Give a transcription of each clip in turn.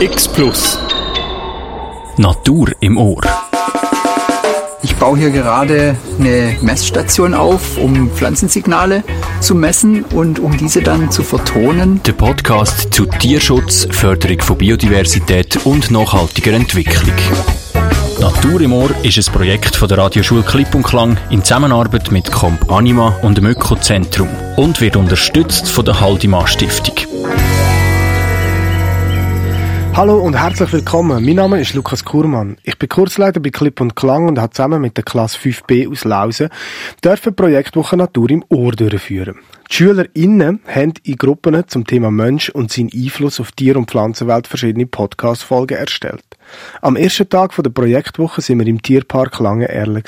X Plus. Natur im Ohr. Ich baue hier gerade eine Messstation auf, um Pflanzensignale zu messen und um diese dann zu vertonen. Der Podcast zu Tierschutz, Förderung von Biodiversität und nachhaltiger Entwicklung. Natur im Ohr ist ein Projekt von der Radioschule Klipp und Klang in Zusammenarbeit mit Comp Anima und dem Ökozentrum und wird unterstützt von der Haldimar Stiftung. Hallo und herzlich willkommen. Mein Name ist Lukas Kurmann. Ich bin Kursleiter bei Klipp und Klang und habe zusammen mit der Klasse 5b aus Lausen dürfen Projektwoche Natur im Ohr durchführen. Die SchülerInnen haben in Gruppen zum Thema Mensch und seinen Einfluss auf Tier- und Pflanzenwelt verschiedene Podcast-Folgen erstellt. Am ersten Tag der Projektwoche sind wir im Tierpark Lange Erle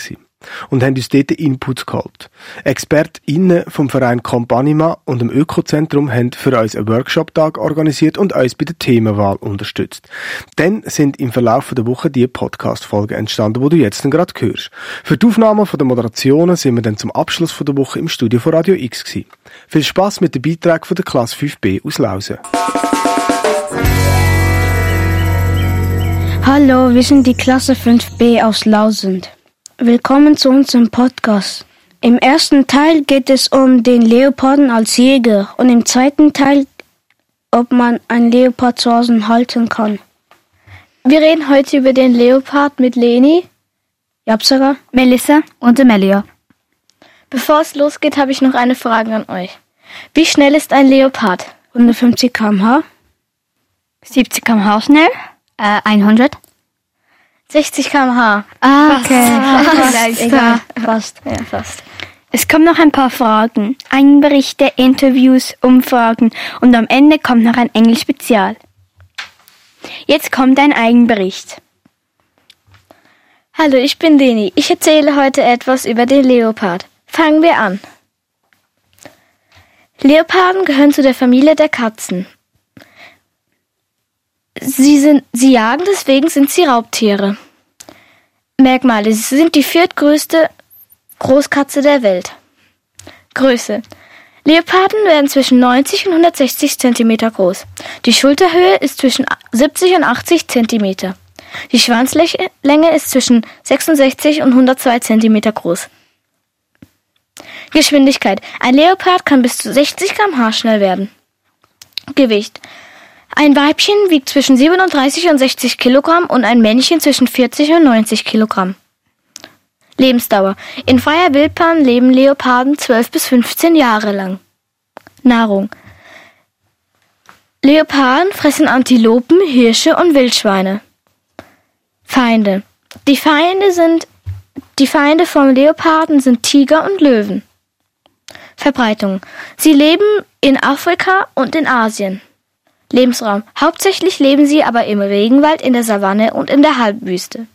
und haben uns dort Inputs geholt. ExpertInnen vom Verein Companima und dem Ökozentrum haben für uns einen Workshop-Tag organisiert und uns bei der Themenwahl unterstützt. Dann sind im Verlauf der Woche die Podcast-Folgen entstanden, wo du jetzt gerade hörst. Für die Aufnahme der Moderationen sind wir dann zum Abschluss der Woche im Studio von Radio X gewesen. Viel Spaß mit dem Beitrag von der Klasse 5b aus Lausen. Hallo, wir sind die Klasse 5b aus Lausen. Willkommen zu unserem Podcast. Im ersten Teil geht es um den Leoparden als Jäger und im zweiten Teil, ob man einen Leopard zu Hause halten kann. Wir reden heute über den Leopard mit Leni, Japsara, Melissa und Amelia. Bevor es losgeht, habe ich noch eine Frage an euch. Wie schnell ist ein Leopard? 150 km/h. 70 km/h schnell? Äh, 100. 60 km/h. Ah, okay. Fast. Egal, fast. Ja, fast. Es kommen noch ein paar Fragen. Einberichte, Interviews, Umfragen und am Ende kommt noch ein Englisch-Spezial. Jetzt kommt ein Eigenbericht. Hallo, ich bin Deni. Ich erzähle heute etwas über den Leopard. Fangen wir an. Leoparden gehören zu der Familie der Katzen. Sie, sind, sie jagen, deswegen sind sie Raubtiere. Merkmale. Sie sind die viertgrößte Großkatze der Welt. Größe. Leoparden werden zwischen 90 und 160 cm groß. Die Schulterhöhe ist zwischen 70 und 80 cm. Die Schwanzlänge ist zwischen 66 und 102 cm groß. Geschwindigkeit. Ein Leopard kann bis zu 60 km/h schnell werden. Gewicht. Ein Weibchen wiegt zwischen 37 und 60 Kilogramm und ein Männchen zwischen 40 und 90 Kilogramm. Lebensdauer. In freier Wildbahn leben Leoparden 12 bis 15 Jahre lang. Nahrung. Leoparden fressen Antilopen, Hirsche und Wildschweine. Feinde. Die Feinde sind die Feinde vom Leoparden sind Tiger und Löwen. Verbreitung. Sie leben in Afrika und in Asien. Lebensraum. Hauptsächlich leben sie aber im Regenwald, in der Savanne und in der Halbwüste.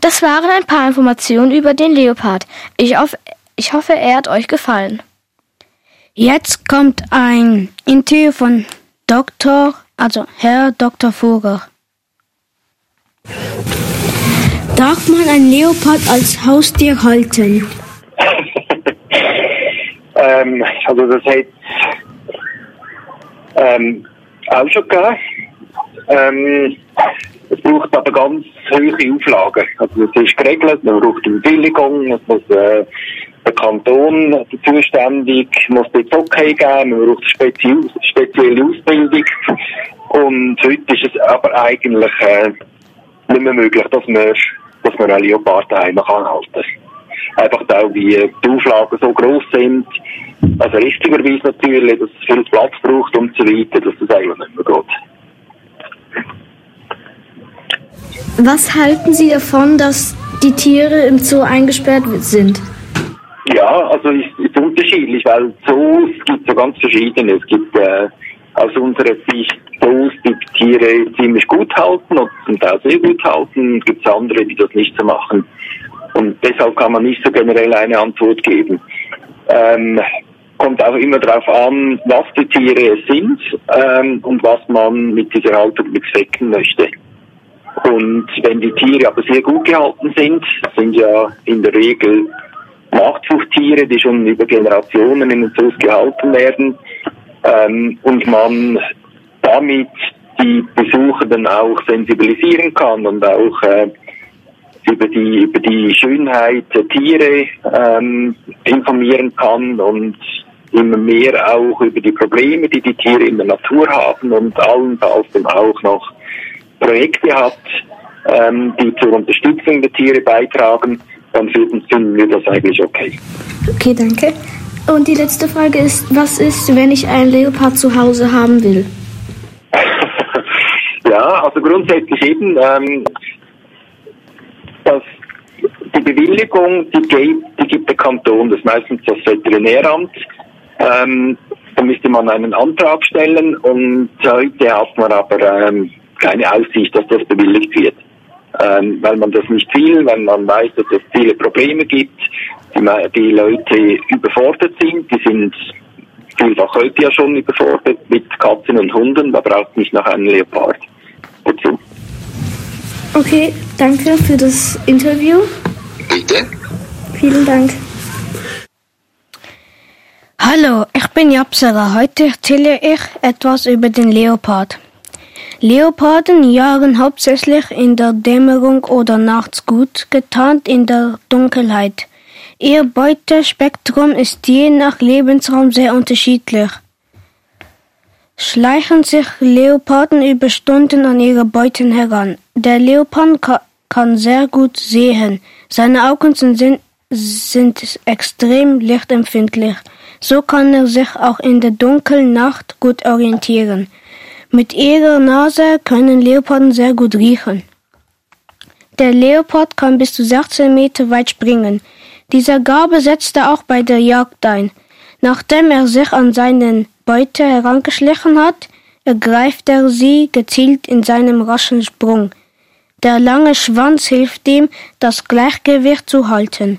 Das waren ein paar Informationen über den Leopard. Ich, hoff, ich hoffe, er hat euch gefallen. Jetzt kommt ein Interview von Dr., also Herr Dr. Vogel. Darf man ein Leopard als Haustier halten? ähm, also das hat ähm, auch schon gegeben. Ähm, es braucht aber ganz hohe Auflagen. Also es ist geregelt, man braucht eine Bewilligung, es muss äh, der Kanton zuständig, muss dort okay geben, man braucht spezie spezielle Ausbildung. Und heute ist es aber eigentlich äh, nicht mehr möglich, dass man, dass man einen Leopard daheim kann halten Einfach auch, wie die Auflagen so gross sind, also richtigerweise natürlich, dass es viel Platz braucht und so weiter, dass das eigentlich nicht mehr geht. Was halten Sie davon, dass die Tiere im Zoo eingesperrt sind? Ja, also es ist unterschiedlich, weil Zoos gibt es ja ganz verschiedene. Es gibt äh, aus unserer Sicht Zoos, die Tiere ziemlich gut halten und zum Teil sehr gut halten. Es gibt andere, die das nicht so machen. Und deshalb kann man nicht so generell eine Antwort geben. Ähm, kommt auch immer darauf an, was die Tiere sind ähm, und was man mit dieser Haltung bezwecken möchte. Und wenn die Tiere aber sehr gut gehalten sind, sind ja in der Regel Marktzuchttiere, die schon über Generationen in den Zoos gehalten werden, ähm, und man damit die Besuchenden auch sensibilisieren kann und auch äh, über die über die Schönheit der Tiere ähm, informieren kann und immer mehr auch über die Probleme, die die Tiere in der Natur haben und allenfalls dann auch noch Projekte hat, ähm, die zur Unterstützung der Tiere beitragen, dann finden, wir das eigentlich okay. Okay, danke. Und die letzte Frage ist, was ist, wenn ich einen Leopard zu Hause haben will? ja, also grundsätzlich eben, ähm, dass die Bewilligung, die, gibt, die gibt der Kanton, das ist meistens das Veterinäramt. Ähm, da müsste man einen Antrag stellen und heute hat man aber ähm, keine Aussicht, dass das bewilligt wird. Ähm, weil man das nicht will, weil man weiß, dass es viele Probleme gibt, die, die Leute überfordert sind, die sind vielfach heute ja schon überfordert mit Katzen und Hunden, da braucht nicht noch einen Leopard dazu. Okay, danke für das Interview. Bitte. Vielen Dank. Hallo, ich bin Japsera. Heute erzähle ich etwas über den Leopard. Leoparden jagen hauptsächlich in der Dämmerung oder nachts gut, getarnt in der Dunkelheit. Ihr Beutespektrum ist je nach Lebensraum sehr unterschiedlich. Schleichen sich Leoparden über Stunden an ihre Beuten heran. Der Leopard ka kann sehr gut sehen. Seine Augen sind, sind extrem lichtempfindlich. So kann er sich auch in der dunklen Nacht gut orientieren. Mit ihrer Nase können Leoparden sehr gut riechen. Der Leopard kann bis zu 16 Meter weit springen. Dieser Gabe setzt er auch bei der Jagd ein. Nachdem er sich an seinen Beute herangeschlichen hat, ergreift er sie gezielt in seinem raschen Sprung. Der lange Schwanz hilft ihm, das Gleichgewicht zu halten.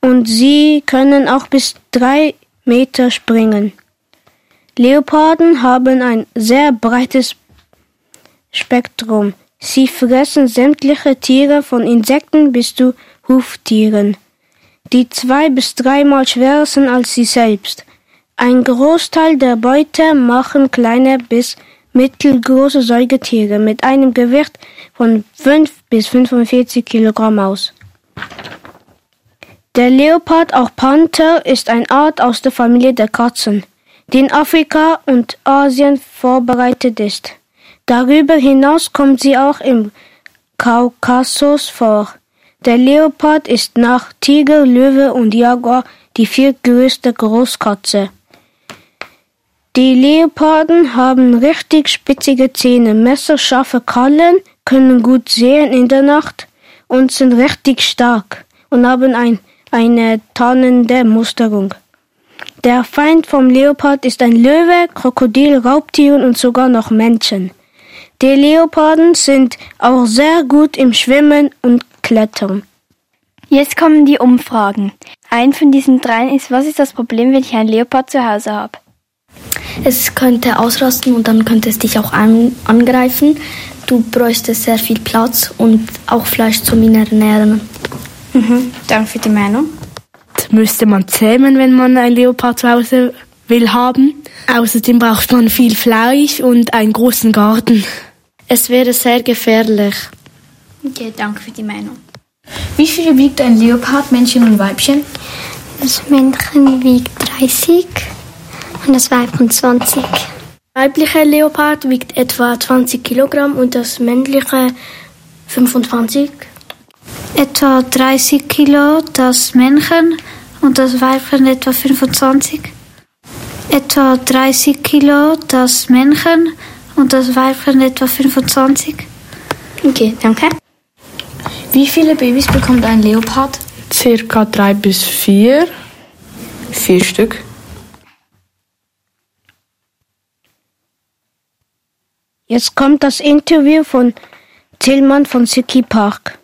Und sie können auch bis drei Meter springen. Leoparden haben ein sehr breites Spektrum. Sie fressen sämtliche Tiere von Insekten bis zu Huftieren, die zwei bis dreimal schwerer sind als sie selbst. Ein Großteil der Beute machen kleine bis mittelgroße Säugetiere mit einem Gewicht von 5 bis 45 Kilogramm aus. Der Leopard, auch Panther, ist eine Art aus der Familie der Katzen die in Afrika und Asien vorbereitet ist. Darüber hinaus kommt sie auch im Kaukasus vor. Der Leopard ist nach Tiger, Löwe und Jaguar die viertgrößte Großkatze. Die Leoparden haben richtig spitzige Zähne, messerscharfe Krallen, können gut sehen in der Nacht und sind richtig stark und haben ein, eine tarnende Musterung. Der Feind vom Leopard ist ein Löwe, Krokodil, Raubtieren und sogar noch Menschen. Die Leoparden sind auch sehr gut im Schwimmen und Klettern. Jetzt kommen die Umfragen. Ein von diesen dreien ist, was ist das Problem, wenn ich einen Leopard zu Hause habe? Es könnte ausrasten und dann könnte es dich auch an, angreifen. Du bräuchtest sehr viel Platz und auch Fleisch zum Ernähren. Mhm, danke für die Meinung müsste man zähmen, wenn man ein Leopard zu Hause will haben. Außerdem braucht man viel Fleisch und einen großen Garten. Es wäre sehr gefährlich. Okay, danke für die Meinung. Wie viel wiegt ein Leopard, Männchen und Weibchen? Das Männchen wiegt 30 und das Weibchen 20. Der weibliche Leopard wiegt etwa 20 Kilogramm und das männliche 25. Etwa 30 Kilo das Männchen und das Weibchen etwa 25. Etwa 30 Kilo das Männchen und das Weibchen etwa 25. Okay, danke. Wie viele Babys bekommt ein Leopard? Circa drei bis vier. Vier Stück. Jetzt kommt das Interview von Tillmann von Siki Park.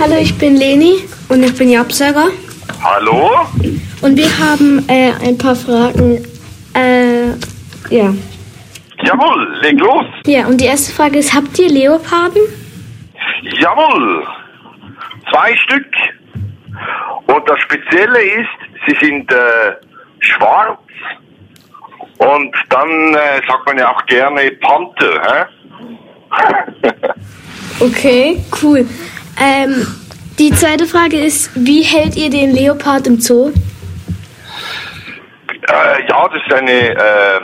Hallo, ich bin Leni und ich bin Japsager. Hallo? Und wir haben äh, ein paar Fragen. Äh, ja. Jawohl, leg los. Ja, und die erste Frage ist, habt ihr Leoparden? Jawohl, zwei Stück. Und das Spezielle ist, sie sind äh, schwarz Und dann äh, sagt man ja auch gerne Panther. Hä? Okay, cool. Ähm, die zweite Frage ist, wie hält ihr den Leopard im Zoo? Äh, ja, das ist eine äh,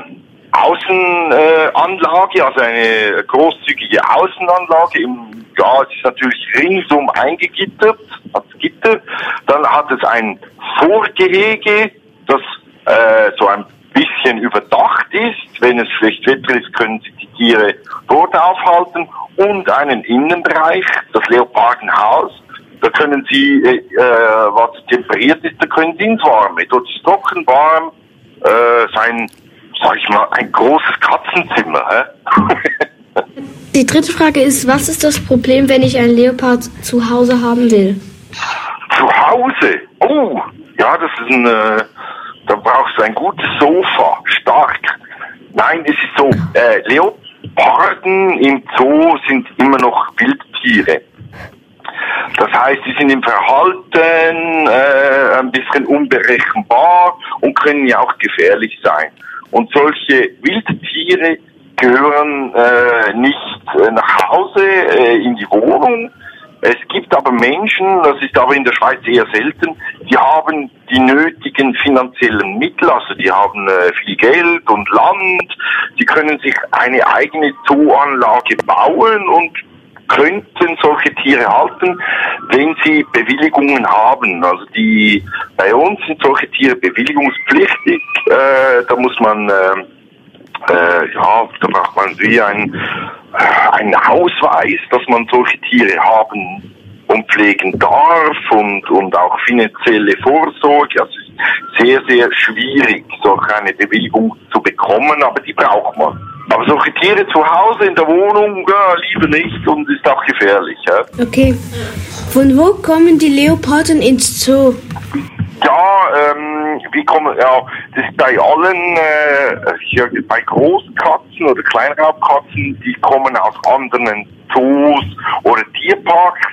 Außenanlage, äh, also eine großzügige Außenanlage. Im, ja, es ist natürlich ringsum eingegittert, hat Gitter. Dann hat es ein Vorgehege, das äh, so ein bisschen überdacht ist. Wenn es schlecht Wetter ist, können die Tiere dort aufhalten. Und einen Innenbereich, das Leopardenhaus. Da können Sie, äh, äh, was temperiert ist, da können Sie ins Warme. Dort ist trocken, warm, äh, sein, sag ich mal, ein großes Katzenzimmer. Hä? Die dritte Frage ist, was ist das Problem, wenn ich einen Leopard zu Hause haben will? Zu Hause? Oh, ja, das ist ein, äh, da brauchst du ein gutes Sofa, stark. Nein, es ist so, äh, Leoparden im Zoo sind immer noch Wildtiere. Das heißt, sie sind im Verhalten äh, ein bisschen unberechenbar und können ja auch gefährlich sein. Und solche Wildtiere gehören äh, nicht äh, nach Hause äh, in die Wohnung. Es gibt aber Menschen, das ist aber in der Schweiz eher selten, die haben die nötigen finanziellen Mittel, also die haben äh, viel Geld und Land, die können sich eine eigene Zooanlage bauen und könnten solche Tiere halten, wenn sie Bewilligungen haben. Also die bei uns sind solche Tiere bewilligungspflichtig. Äh, da muss man äh, äh, ja, da braucht man wie ein einen Ausweis, dass man solche Tiere haben und pflegen darf und, und auch finanzielle Vorsorge. Also es ist sehr, sehr schwierig, solch eine Bewilligung zu bekommen, aber die braucht man. Aber solche Tiere zu Hause in der Wohnung, ja, lieber nicht und ist auch gefährlich. Ja. Okay. Von wo kommen die Leoparden ins Zoo? Ja, wie kommen, ja, das ist bei allen, äh, hier, bei Großkatzen oder Kleinraubkatzen, die kommen aus anderen Zoos oder Tierparks.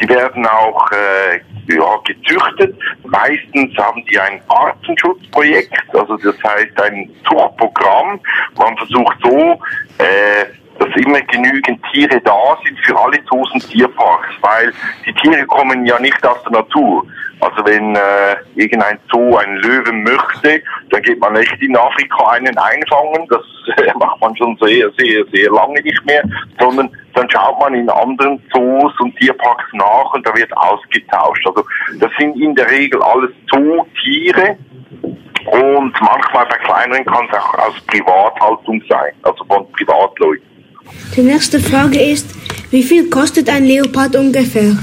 Die werden auch äh, ja, gezüchtet. Meistens haben die ein Artenschutzprojekt, also das heißt ein Zuchtprogramm. Man versucht so, äh, dass immer genügend Tiere da sind für alle und Tierparks, weil die Tiere kommen ja nicht aus der Natur. Also wenn äh, irgendein Zoo einen Löwen möchte, dann geht man nicht in Afrika einen einfangen. Das äh, macht man schon sehr, sehr, sehr lange nicht mehr, sondern dann schaut man in anderen Zoos und Tierparks nach und da wird ausgetauscht. Also das sind in der Regel alles Zootiere und manchmal bei kleineren kann es auch aus Privathaltung sein, also von Privatleuten. Die nächste Frage ist, wie viel kostet ein Leopard ungefähr?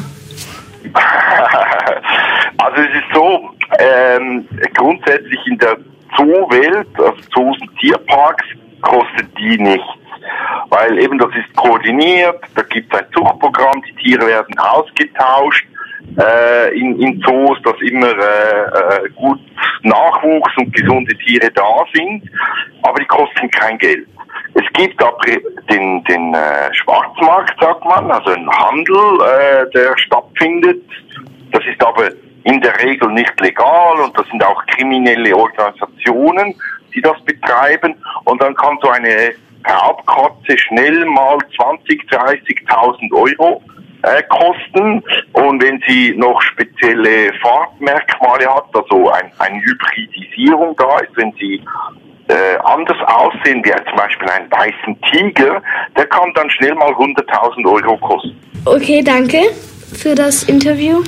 also es ist so, ähm, grundsätzlich in der Zoowelt, also Zoos und Tierparks, kostet die nichts. Weil eben das ist koordiniert, da gibt es ein Zuchtprogramm, die Tiere werden ausgetauscht äh, in, in Zoos, dass immer äh, äh, gut Nachwuchs und gesunde Tiere da sind, aber die kosten kein Geld. Es gibt aber den, den äh, Schwarzmarkt, sagt man, also einen Handel, äh, der stattfindet. Das ist aber in der Regel nicht legal und das sind auch kriminelle Organisationen, die das betreiben. Und dann kann so eine Raubkatze schnell mal 20, 30.000 Euro äh, kosten. Und wenn sie noch spezielle Farbmerkmale hat, also ein, eine Hybridisierung da ist, wenn sie äh, anders aussehen, wie zum Beispiel einen weißen Tiger, der kann dann schnell mal 100.000 Euro kosten. Okay, danke für das Interview.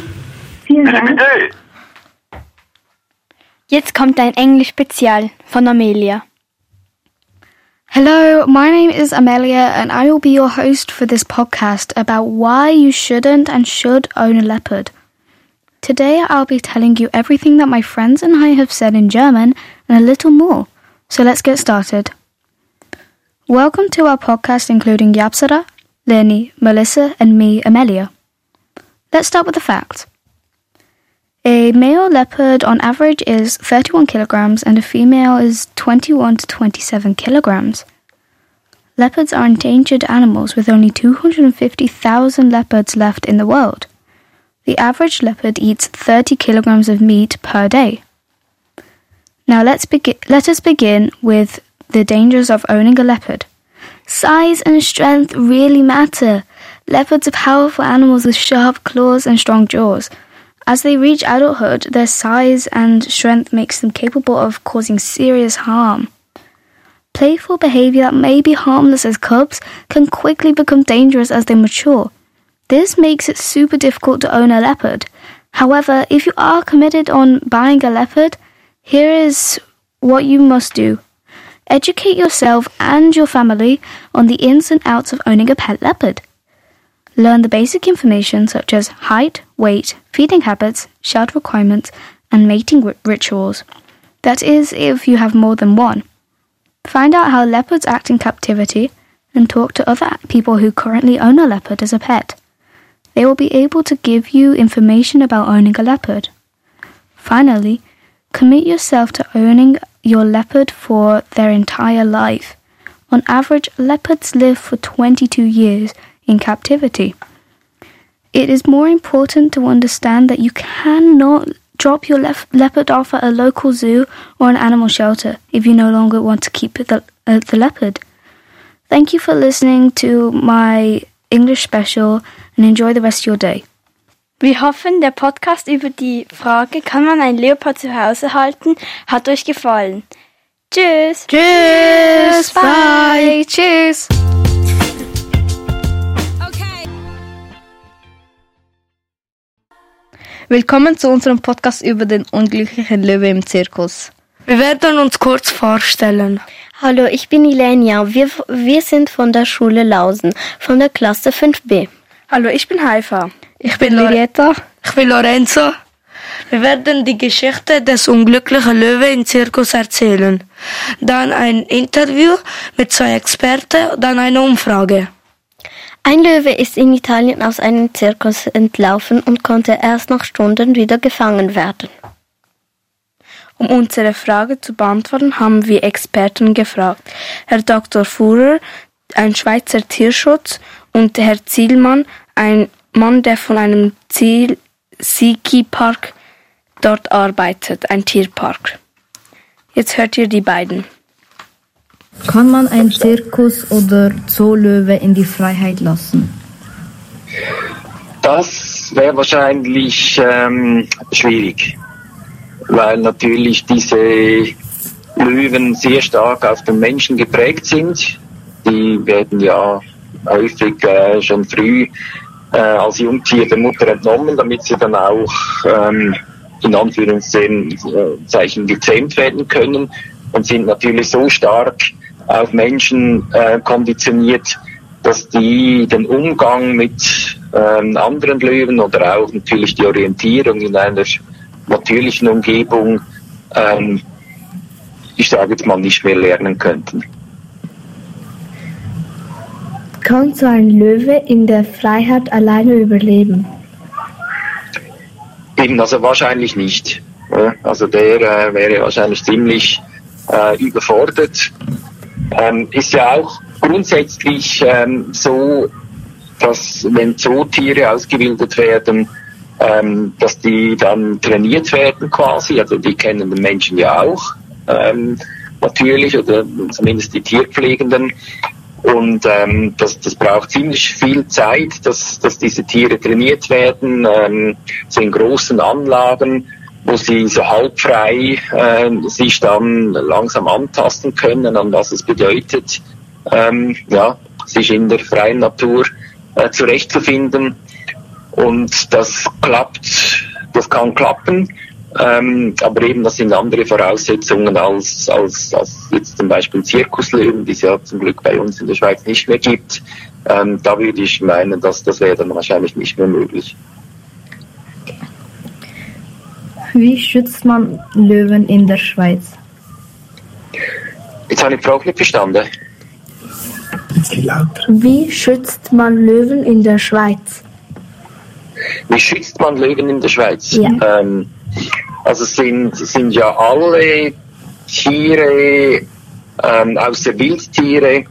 Vielen Dank. Jetzt kommt ein Englisch-Spezial von Amelia. Hello, my name is Amelia, and I will be your host for this podcast about why you shouldn't and should own a leopard. Today, I'll be telling you everything that my friends and I have said in German and a little more. So let's get started. Welcome to our podcast, including Yapsara, Lenny, Melissa, and me, Amelia. Let's start with the facts. A male leopard on average is 31 kilograms and a female is 21 to 27 kilograms. Leopards are endangered animals with only 250,000 leopards left in the world. The average leopard eats 30 kilograms of meat per day. Now let's begin, let us begin with the dangers of owning a leopard. Size and strength really matter. Leopards are powerful animals with sharp claws and strong jaws. As they reach adulthood, their size and strength makes them capable of causing serious harm. Playful behavior that may be harmless as cubs can quickly become dangerous as they mature. This makes it super difficult to own a leopard. However, if you are committed on buying a leopard, here is what you must do. Educate yourself and your family on the ins and outs of owning a pet leopard. Learn the basic information such as height, weight, feeding habits, shelter requirements, and mating ri- rituals. That is, if you have more than one. Find out how leopards act in captivity and talk to other people who currently own a leopard as a pet. They will be able to give you information about owning a leopard. Finally, commit yourself to owning your leopard for their entire life. On average, leopards live for 22 years in captivity. It is more important to understand that you cannot drop your leopard off at a local zoo or an animal shelter if you no longer want to keep the, uh, the leopard. Thank you for listening to my English special and enjoy the rest of your day. Wir hoffen, der Podcast über die Frage, kann man ein Leopard zu Hause halten, hat euch gefallen. Tschüss. Tschüss. Bye. Tschüss. Willkommen zu unserem Podcast über den unglücklichen Löwe im Zirkus. Wir werden uns kurz vorstellen. Hallo, ich bin Ilenia. Wir, wir sind von der Schule Lausen, von der Klasse 5b. Hallo, ich bin Haifa. Ich bin Lilietta. Ich bin Lorenzo. Wir werden die Geschichte des unglücklichen Löwe im Zirkus erzählen. Dann ein Interview mit zwei Experten, dann eine Umfrage. Ein Löwe ist in Italien aus einem Zirkus entlaufen und konnte erst nach Stunden wieder gefangen werden. Um unsere Frage zu beantworten, haben wir Experten gefragt. Herr Dr. Fuhrer, ein Schweizer Tierschutz, und Herr Zielmann, ein Mann, der von einem Ziel Siki Park dort arbeitet, ein Tierpark. Jetzt hört ihr die beiden. Kann man ein Zirkus oder Zoolöwe in die Freiheit lassen? Das wäre wahrscheinlich ähm, schwierig, weil natürlich diese Löwen sehr stark auf den Menschen geprägt sind. Die werden ja häufig äh, schon früh äh, als Jungtier der Mutter entnommen, damit sie dann auch ähm, in Anführungszeichen gezähmt werden können und sind natürlich so stark auf Menschen äh, konditioniert, dass die den Umgang mit ähm, anderen Löwen oder auch natürlich die Orientierung in einer natürlichen Umgebung, ähm, ich sage jetzt mal, nicht mehr lernen könnten. Kann so ein Löwe in der Freiheit alleine überleben? Eben, also wahrscheinlich nicht. Also der äh, wäre wahrscheinlich ziemlich äh, überfordert. Ähm, ist ja auch grundsätzlich ähm, so, dass wenn Zootiere ausgebildet werden, ähm, dass die dann trainiert werden quasi. Also die kennen den Menschen ja auch ähm, natürlich oder zumindest die Tierpflegenden. Und ähm, das, das braucht ziemlich viel Zeit, dass, dass diese Tiere trainiert werden, ähm, so in großen Anlagen, wo sie so halbfrei äh, sich dann langsam antasten können, an was es bedeutet, ähm, ja, sich in der freien Natur äh, zurechtzufinden. Und das klappt, das kann klappen. Ähm, aber eben, das sind andere Voraussetzungen als, als, als jetzt zum Beispiel Zirkuslöwen, die es ja zum Glück bei uns in der Schweiz nicht mehr gibt. Ähm, da würde ich meinen, dass das wäre dann wahrscheinlich nicht mehr möglich. Wie schützt man Löwen in der Schweiz? Jetzt habe ich die Frage nicht verstanden. Wie schützt man Löwen in der Schweiz? Wie schützt man Löwen in der Schweiz? Ja. Ähm, also sind, sind ja alle Tiere, ähm, außer Wildtiere,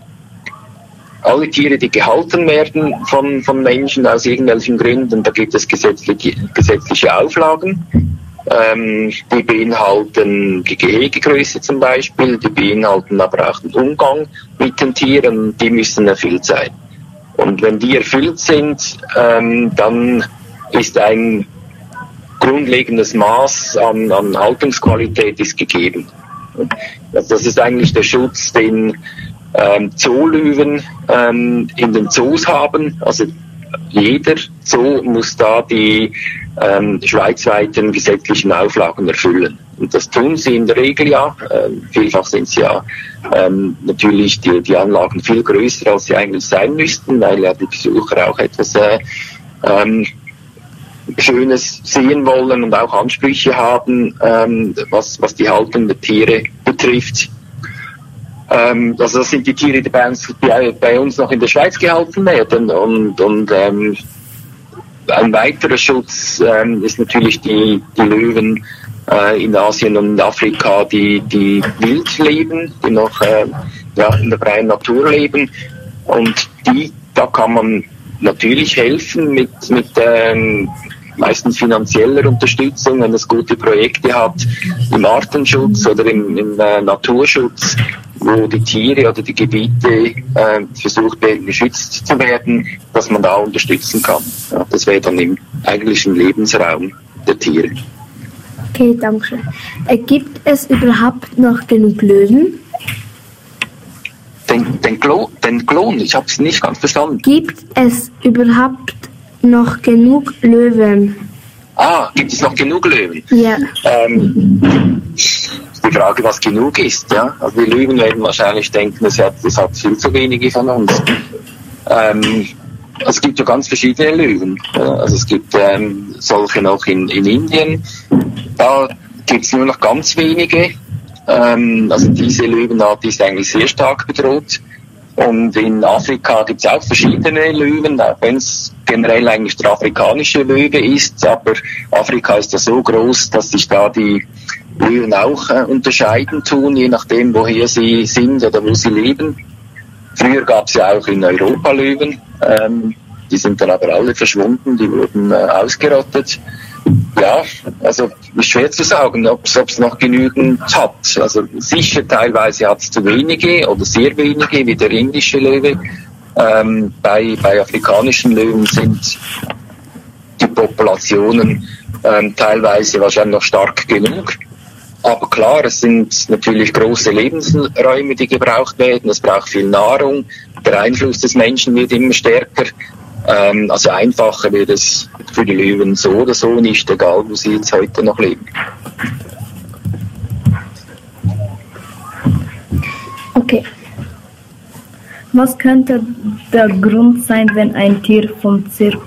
alle Tiere, die gehalten werden von, von Menschen aus irgendwelchen Gründen, da gibt es gesetzliche, gesetzliche Auflagen. Ähm, die beinhalten die Gehegegröße zum Beispiel, die beinhalten aber auch den Umgang mit den Tieren, die müssen erfüllt sein. Und wenn die erfüllt sind, ähm, dann ist ein grundlegendes Maß an, an Haltungsqualität ist gegeben. Das ist eigentlich der Schutz, den ähm, Zoolöwen ähm, in den Zoos haben. Also jeder Zoo muss da die ähm, schweizweiten gesetzlichen Auflagen erfüllen. Und das tun sie in der Regel ja. Ähm, vielfach sind sie ja ähm, natürlich die, die Anlagen viel größer, als sie eigentlich sein müssten, weil ja die Besucher auch etwas äh, ähm, Schönes sehen wollen und auch Ansprüche haben, ähm, was, was die Haltung der Tiere betrifft. Ähm, also das sind die Tiere, die bei uns, die bei uns noch in der Schweiz gehalten werden. Und, und ähm, ein weiterer Schutz ähm, ist natürlich die, die Löwen äh, in Asien und in Afrika, die, die wild leben, die noch äh, ja, in der freien Natur leben. Und die, da kann man natürlich helfen mit, mit ähm, meistens finanzieller Unterstützung, wenn es gute Projekte hat im Artenschutz oder im, im äh, Naturschutz, wo die Tiere oder die Gebiete äh, versucht werden, geschützt zu werden, dass man da unterstützen kann. Ja, das wäre dann im eigentlichen Lebensraum der Tiere. Okay, danke schön. Äh, gibt es überhaupt noch genug Löwen? Den, den, Klo, den Klon, ich habe es nicht ganz verstanden. Gibt es überhaupt noch genug Löwen? Ah, gibt es noch genug Löwen? Ja. Ähm, die Frage, was genug ist. Ja? Also die Löwen werden wahrscheinlich denken, es hat, es hat viel zu wenige von uns. Ähm, es gibt ja ganz verschiedene Löwen. Also es gibt ähm, solche noch in, in Indien. Da gibt es nur noch ganz wenige. Ähm, also diese Löwenart ist eigentlich sehr stark bedroht. Und in Afrika gibt es auch verschiedene Löwen, auch wenn es generell eigentlich der afrikanische Löwe ist. Aber Afrika ist ja so groß, dass sich da die Löwen auch äh, unterscheiden tun, je nachdem, woher sie sind oder wo sie leben. Früher gab es ja auch in Europa Löwen. Ähm, die sind dann aber alle verschwunden, die wurden äh, ausgerottet. Ja, also schwer zu sagen, ob es noch genügend hat. Also sicher teilweise hat es zu wenige oder sehr wenige, wie der indische Löwe. Ähm, bei, bei afrikanischen Löwen sind die Populationen ähm, teilweise wahrscheinlich noch stark genug. Aber klar, es sind natürlich große Lebensräume, die gebraucht werden. Es braucht viel Nahrung. Der Einfluss des Menschen wird immer stärker. Ähm, also einfacher wird es für die Löwen so oder so nicht, egal wo sie jetzt heute noch leben. Okay. Was könnte der Grund sein, wenn ein Tier vom Zir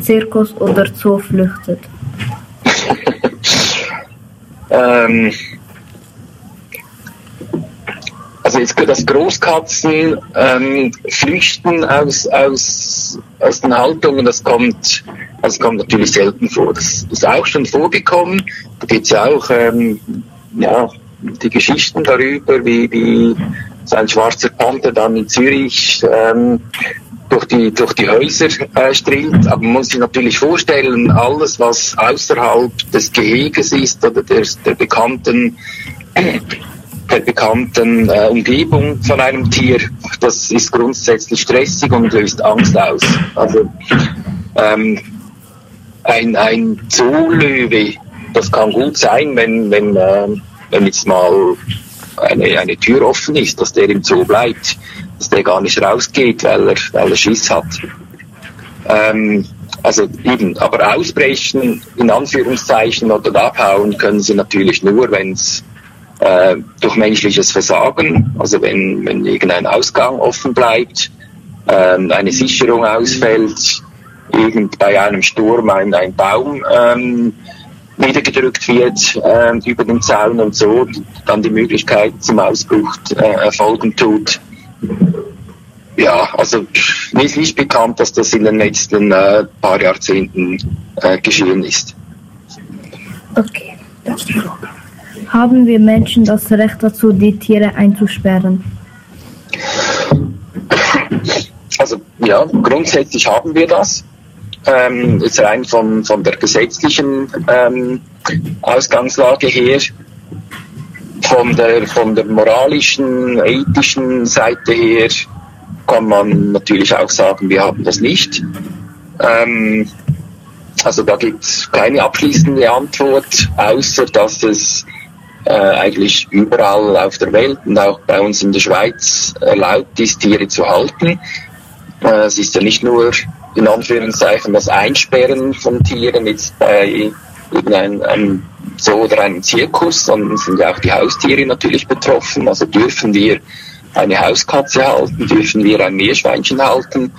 Zirkus oder Zoo flüchtet? ähm, also jetzt das Großkatzen ähm, flüchten aus, aus, aus den Haltungen, das kommt, das kommt natürlich selten vor. Das ist auch schon vorgekommen. Da gibt es ja auch ähm, ja, die Geschichten darüber, wie, wie so ein schwarzer Panther dann in Zürich ähm, durch die, durch die Häuser äh, strillt. Aber man muss sich natürlich vorstellen, alles, was außerhalb des Geheges ist oder der, der bekannten der bekannten äh, Umgebung von einem Tier, das ist grundsätzlich stressig und löst Angst aus. Also ähm, ein, ein Zoolöwe, das kann gut sein, wenn, wenn, äh, wenn jetzt mal eine, eine Tür offen ist, dass der im Zoo bleibt, dass der gar nicht rausgeht, weil er, weil er Schiss hat. Ähm, also eben, aber ausbrechen, in Anführungszeichen, oder abhauen können sie natürlich nur, wenn es äh, durch menschliches Versagen, also wenn, wenn irgendein Ausgang offen bleibt, äh, eine Sicherung ausfällt, irgend bei einem Sturm ein, ein Baum ähm, niedergedrückt wird äh, über den Zaun und so, dann die Möglichkeit zum Ausbruch äh, erfolgen tut. Ja, also mir ist nicht bekannt, dass das in den letzten äh, paar Jahrzehnten äh, geschehen ist. Okay, das ist haben wir Menschen das Recht dazu, die Tiere einzusperren? Also ja, grundsätzlich haben wir das. ähm, jetzt rein von, von der gesetzlichen ähm, Ausgangslage her, von der, von der moralischen, ethischen Seite her kann man natürlich auch sagen, wir haben das nicht. Ähm, also da gibt es keine abschließende Antwort, außer dass es äh, eigentlich überall auf der Welt und auch bei uns in der Schweiz erlaubt ist, Tiere zu halten. Äh, es ist ja nicht nur in Anführungszeichen das Einsperren von Tieren jetzt bei irgendeinem Zoo oder einem Zirkus, sondern sind ja auch die Haustiere natürlich betroffen. Also dürfen wir eine Hauskatze halten, dürfen wir ein Meerschweinchen halten.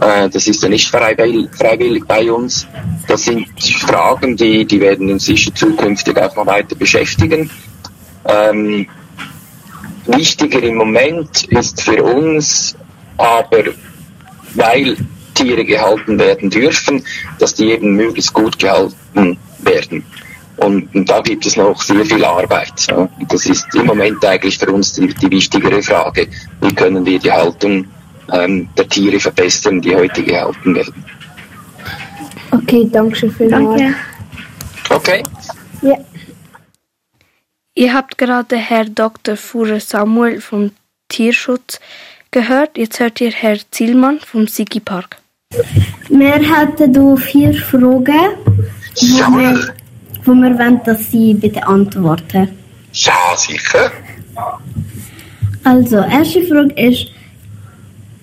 Äh, das ist ja nicht freiwillig, bei uns. Das sind Fragen, die, die werden uns sicher zukünftig auch noch weiter beschäftigen. Ähm, wichtiger im Moment ist für uns aber, weil Tiere gehalten werden dürfen, dass die eben möglichst gut gehalten werden. Und, und da gibt es noch sehr viel Arbeit. Ja. Das ist im Moment eigentlich für uns die, die wichtigere Frage. Wie können wir die Haltung ähm, der Tiere verbessern, die heute gehalten werden? Okay, danke schön vielmals. Danke. Okay. Ja. Ihr habt gerade Herr Dr. Fuhrer Samuel vom Tierschutz gehört. Jetzt hört ihr Herr Zielmann vom Sigi Park. Wir hätten hier vier Fragen, wo wir, wo wir wollen, dass Sie bitte antworten. Ja, sicher. Also, erste Frage ist,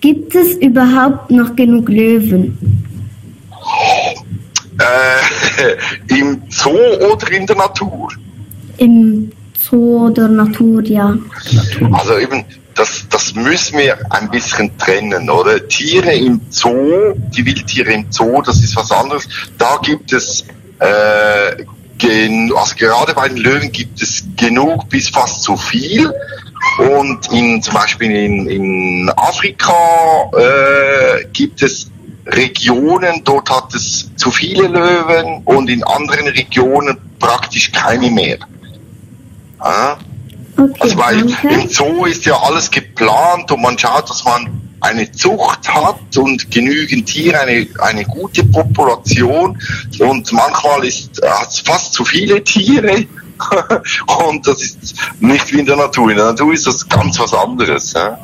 gibt es überhaupt noch genug Löwen? Äh, Im Zoo oder in der Natur? Im Zoo oder Natur, ja. Also eben, das, das müssen wir ein bisschen trennen, oder? Tiere im Zoo, die Wildtiere im Zoo, das ist was anderes. Da gibt es, äh, gen, also gerade bei den Löwen gibt es genug bis fast zu viel. Und in, zum Beispiel in, in Afrika äh, gibt es Regionen, dort hat es zu viele Löwen und in anderen Regionen praktisch keine mehr. Ja? also weil im Zoo ist ja alles geplant und man schaut, dass man eine Zucht hat und genügend Tiere, eine, eine gute Population und manchmal ist hat es fast zu viele Tiere und das ist nicht wie in der Natur. In der Natur ist das ganz was anderes. Ja?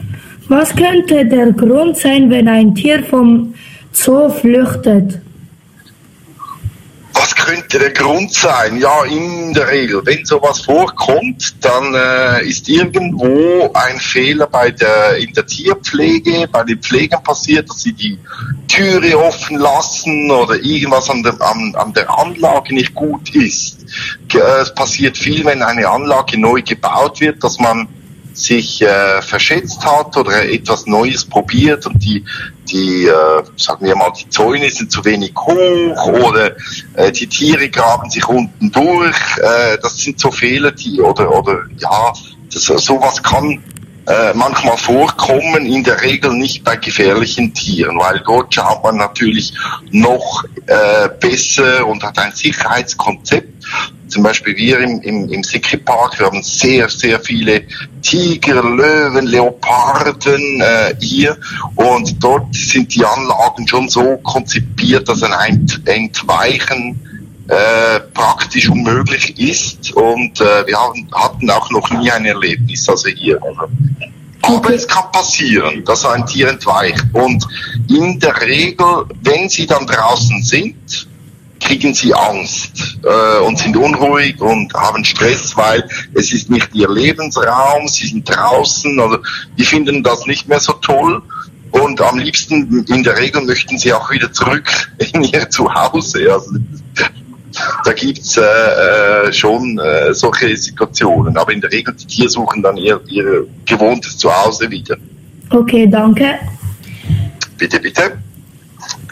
Was könnte der Grund sein, wenn ein Tier vom Zoo flüchtet? Was könnte der Grund sein? Ja, in der Regel, wenn sowas vorkommt, dann äh, ist irgendwo ein Fehler bei der, in der Tierpflege, bei den Pflegern passiert, dass sie die Türe offen lassen oder irgendwas an der, an, an der Anlage nicht gut ist. Äh, Es passiert viel, wenn eine Anlage neu gebaut wird, dass man sich äh, verschätzt hat oder etwas Neues probiert und die, die äh, sagen wir mal, die Zäune sind zu wenig hoch oder äh, die Tiere graben sich unten durch. Äh, das sind so Fehler, die oder oder ja, das, sowas kann äh, manchmal vorkommen, in der Regel nicht bei gefährlichen Tieren, weil dort schaut man natürlich noch äh, besser und hat ein Sicherheitskonzept. Zum Beispiel wir im, im, im Sikri Park, wir haben sehr, sehr viele Tiger, Löwen, Leoparden äh, hier und dort sind die Anlagen schon so konzipiert, dass ein Ent Entweichen äh, praktisch unmöglich ist und äh, wir haben, hatten auch noch nie ein Erlebnis, also hier. Aber es kann passieren, dass ein Tier entweicht und in der Regel, wenn sie dann draußen sind, kriegen sie Angst äh, und sind unruhig und haben Stress, weil es ist nicht ihr Lebensraum, sie sind draußen, also die finden das nicht mehr so toll und am liebsten in der Regel möchten sie auch wieder zurück in ihr Zuhause. Also, da gibt's äh, äh, schon äh, solche Situationen, aber in der Regel die Tiere suchen dann ihr, ihr gewohntes Zuhause wieder. Okay, danke. Bitte, bitte.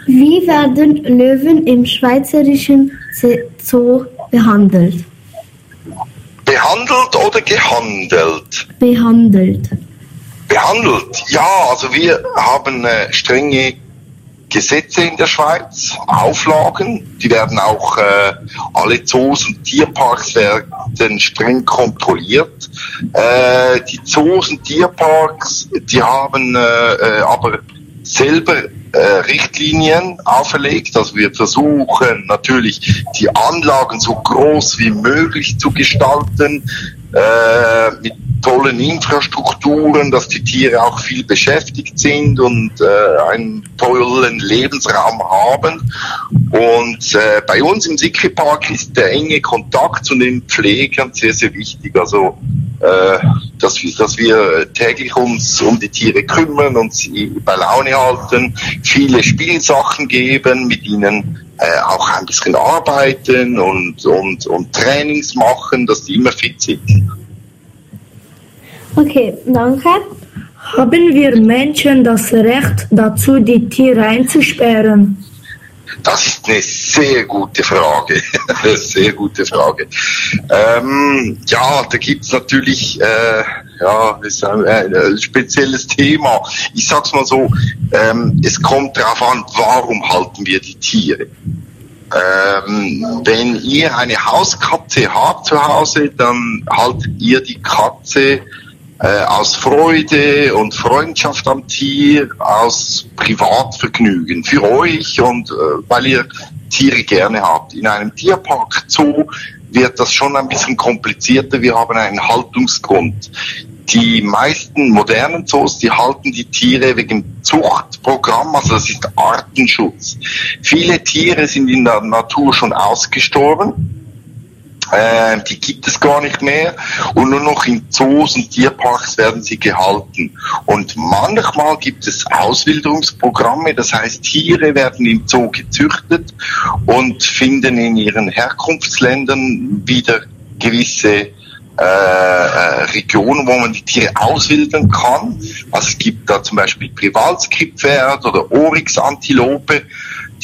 Wie werden Löwen im schweizerischen Zoo behandelt? Behandelt oder gehandelt? Behandelt. Behandelt, ja, also wir haben äh, strenge Gesetze in der Schweiz, Auflagen, die werden auch, äh, alle Zoos und Tierparks werden streng kontrolliert. Äh, die Zoos und Tierparks, die haben äh, äh, aber selber äh, Richtlinien auferlegt. Also wir versuchen natürlich die Anlagen so groß wie möglich zu gestalten, äh, mit tollen Infrastrukturen, dass die Tiere auch viel beschäftigt sind und äh, einen tollen Lebensraum haben. Und äh, bei uns im Sikri Park ist der enge Kontakt zu den Pflegern sehr, sehr wichtig. Also äh, dass, wir, dass wir täglich uns um die Tiere kümmern und sie bei Laune halten, viele Spielsachen geben, mit ihnen äh, auch ein bisschen arbeiten und, und, und Trainings machen, dass die immer fit sind. Okay, danke. Haben wir Menschen das Recht dazu, die Tiere einzusperren? Das ist eine sehr gute Frage. sehr gute Frage. Ähm, ja, da gibt's natürlich äh, ja, ist ein, ein, spezielles Thema. Ich sag's mal so, ähm, es kommt darauf an, warum halten wir die Tiere. Ähm, wenn ihr eine Hauskatze habt zu Hause, dann haltet ihr die Katze äh, aus Freude und Freundschaft am Tier, aus Privatvergnügen für euch und äh, weil ihr Tiere gerne habt. In einem Tierpark Zoo wird das schon ein bisschen komplizierter. Wir haben einen Haltungsgrund. Die meisten modernen Zoos, die halten die Tiere wegen Zuchtprogramm, also das ist Artenschutz. Viele Tiere sind in der Natur schon ausgestorben äh, die gibt es gar nicht mehr und nur noch in Zoos und Tierparks werden sie gehalten. Und manchmal gibt es Auswilderungsprogramme, das heißt Tiere werden im Zoo gezüchtet und finden in ihren Herkunftsländern wieder gewisse äh, äh, Regionen, wo man die Tiere auswildern kann. Also es gibt da zum Beispiel Privalskrippferd oder Oryx-Antilope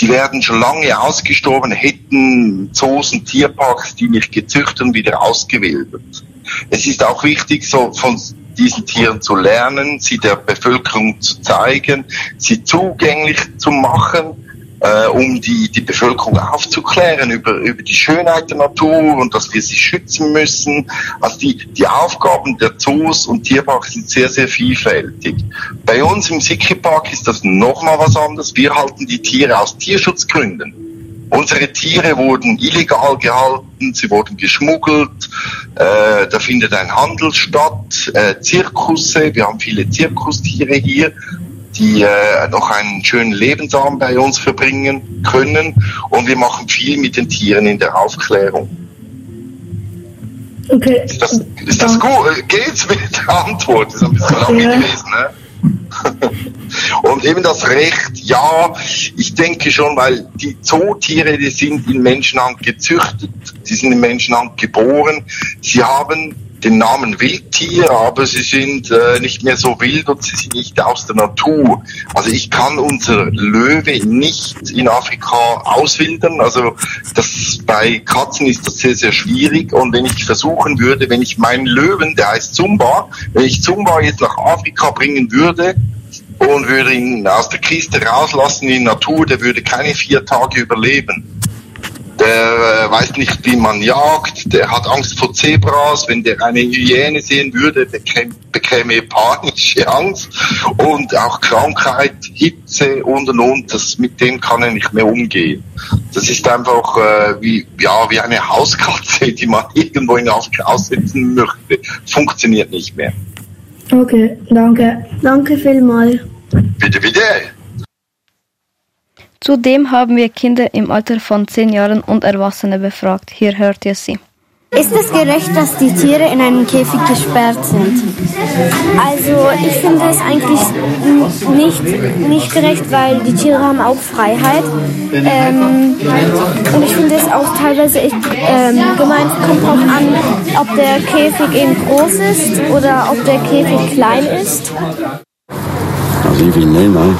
die werden schon lange ausgestorben, hätten Zoos und Tierparks die nicht gezüchtet und wieder ausgewildert. Es ist auch wichtig, so von diesen Tieren zu lernen, sie der Bevölkerung zu zeigen, sie zugänglich zu machen äh, um die, die Bevölkerung aufzuklären über, über die Schönheit der Natur und dass wir sie schützen müssen. Also die, die Aufgaben der Zoos und Tierparks sind sehr, sehr vielfältig. Bei uns im Sikri Park ist das nochmal was anderes. Wir halten die Tiere aus Tierschutzgründen. Unsere Tiere wurden illegal gehalten, sie wurden geschmuggelt, äh, da findet ein Handel statt, äh, Zirkusse, wir haben viele Zirkustiere hier die äh, noch einen schönen Lebensabend bei uns verbringen können. Und wir machen viel mit den Tieren in der Aufklärung. Okay. Ist das, ist das gut? Äh, geht's mit der Antwort? Das ist ein bisschen lang ja. gewesen, ne? Und eben das Recht, ja, ich denke schon, weil die Zootiere, die sind in Menschenhand gezüchtet, die sind in Menschenhand geboren, sie haben den Namen Wildtier, aber sie sind äh, nicht mehr so wild und sie sind nicht aus der Natur. Also ich kann unser Löwe nicht in Afrika auswildern. Also das bei Katzen ist das sehr, sehr schwierig. Und wenn ich versuchen würde, wenn ich meinen Löwen, der heißt Zumba, wenn ich Zumba jetzt nach Afrika bringen würde, und würde ihn aus der Kiste rauslassen in die Natur, der würde keine vier Tage überleben der äh, weiß nicht, wie man jagt, der hat Angst vor Zebras, wenn der eine Hyäne sehen würde, der käme, bekäme panische Angst und auch Krankheit, Hitze und und und, das, mit dem kann er nicht mehr umgehen. Das ist einfach äh, wie, ja, wie eine Hauskatze, die man irgendwo in Afrika aussetzen möchte. Funktioniert nicht mehr. Okay, danke. Danke vielmals. Bitte, bitte. Zudem haben wir Kinder im Alter von 10 Jahren und Erwachsene befragt. Hier hört ihr sie. Ist es gerecht, dass die Tiere in einem Käfig gesperrt sind? Also ich finde es eigentlich nicht, nicht gerecht, weil die Tiere haben auch Freiheit. Ähm, und ich finde es auch teilweise echt ähm, gemeint, kommt auch an, ob der Käfig eben groß ist oder ob der Käfig klein ist. Also ich nicht, nein.